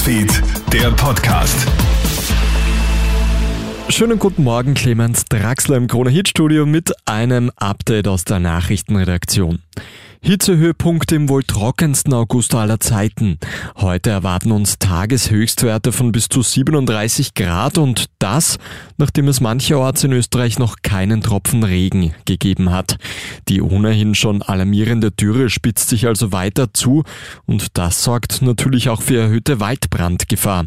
Newsfeed, der Podcast. Schönen guten Morgen, Clemens Draxler im Krone Hit Studio mit einem Update aus der Nachrichtenredaktion. Hitzehöhepunkt im wohl trockensten August aller Zeiten. Heute erwarten uns Tageshöchstwerte von bis zu 37 Grad und das, nachdem es mancherorts in Österreich noch keinen Tropfen Regen gegeben hat. Die ohnehin schon alarmierende Dürre spitzt sich also weiter zu und das sorgt natürlich auch für erhöhte Waldbrandgefahr.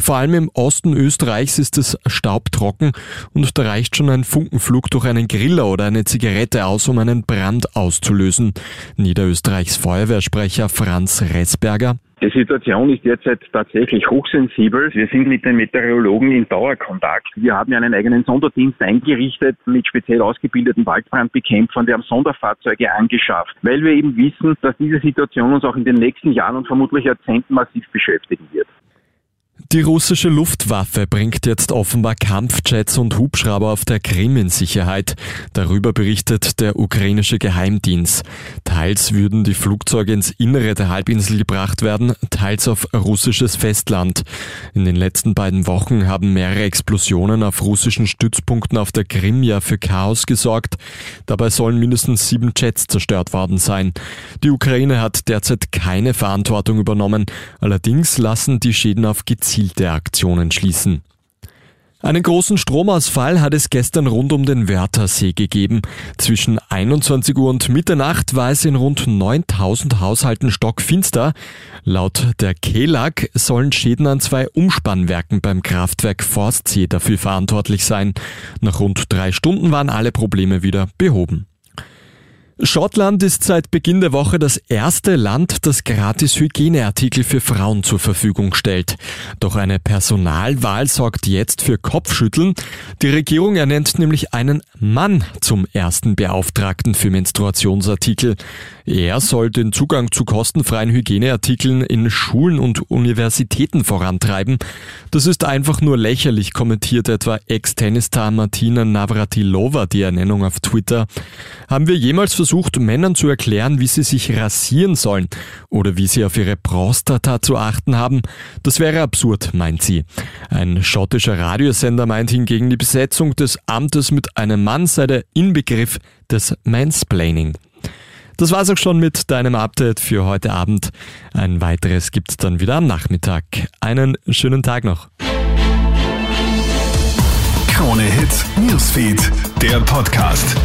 Vor allem im Osten Österreichs ist es staubtrocken und da reicht schon ein Funkenflug durch einen Griller oder eine Zigarette aus, um einen Brand auszulösen. Niederösterreichs Feuerwehrsprecher Franz Ressberger. Die Situation ist derzeit tatsächlich hochsensibel. Wir sind mit den Meteorologen in Dauerkontakt. Wir haben ja einen eigenen Sonderdienst eingerichtet mit speziell ausgebildeten Waldbrandbekämpfern. Wir haben Sonderfahrzeuge angeschafft, weil wir eben wissen, dass diese Situation uns auch in den nächsten Jahren und vermutlich Jahrzehnten massiv beschäftigen wird. Die russische Luftwaffe bringt jetzt offenbar Kampfjets und Hubschrauber auf der Krim in Sicherheit. Darüber berichtet der ukrainische Geheimdienst. Teils würden die Flugzeuge ins Innere der Halbinsel gebracht werden, teils auf russisches Festland. In den letzten beiden Wochen haben mehrere Explosionen auf russischen Stützpunkten auf der Krim ja für Chaos gesorgt. Dabei sollen mindestens sieben Jets zerstört worden sein. Die Ukraine hat derzeit keine Verantwortung übernommen. Allerdings lassen die Schäden auf gezielt gezielte Aktionen schließen. Einen großen Stromausfall hat es gestern rund um den Wörthersee gegeben. Zwischen 21 Uhr und Mitternacht war es in rund 9000 Haushalten stockfinster. Laut der KELAG sollen Schäden an zwei Umspannwerken beim Kraftwerk Forstsee dafür verantwortlich sein. Nach rund drei Stunden waren alle Probleme wieder behoben. Schottland ist seit Beginn der Woche das erste Land, das gratis Hygieneartikel für Frauen zur Verfügung stellt. Doch eine Personalwahl sorgt jetzt für Kopfschütteln. Die Regierung ernennt nämlich einen Mann zum ersten Beauftragten für Menstruationsartikel. Er soll den Zugang zu kostenfreien Hygieneartikeln in Schulen und Universitäten vorantreiben. Das ist einfach nur lächerlich, kommentiert etwa Ex-Tennisstar Martina Navratilova die Ernennung auf Twitter. Haben wir jemals versucht, Männern zu erklären, wie sie sich rasieren sollen oder wie sie auf ihre Prostata zu achten haben? Das wäre absurd, meint sie. Ein schottischer Radiosender meint hingegen, die Besetzung des Amtes mit einem Mann sei der Inbegriff des Mansplaining. Das war's auch schon mit deinem Update für heute Abend. Ein weiteres gibt's dann wieder am Nachmittag. Einen schönen Tag noch. Krone Hits, Newsfeed, der Podcast.